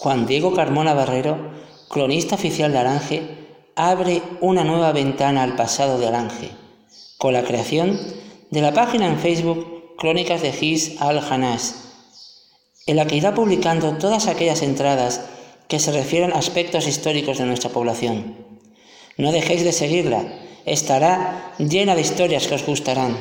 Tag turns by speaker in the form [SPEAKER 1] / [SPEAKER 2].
[SPEAKER 1] Juan Diego Carmona Barrero, cronista oficial de Alange, abre una nueva ventana al pasado de Alange, con la creación de la página en Facebook Crónicas de Gis al-Hanas, en la que irá publicando todas aquellas entradas que se refieren a aspectos históricos de nuestra población. No dejéis de seguirla, estará llena de historias que os gustarán.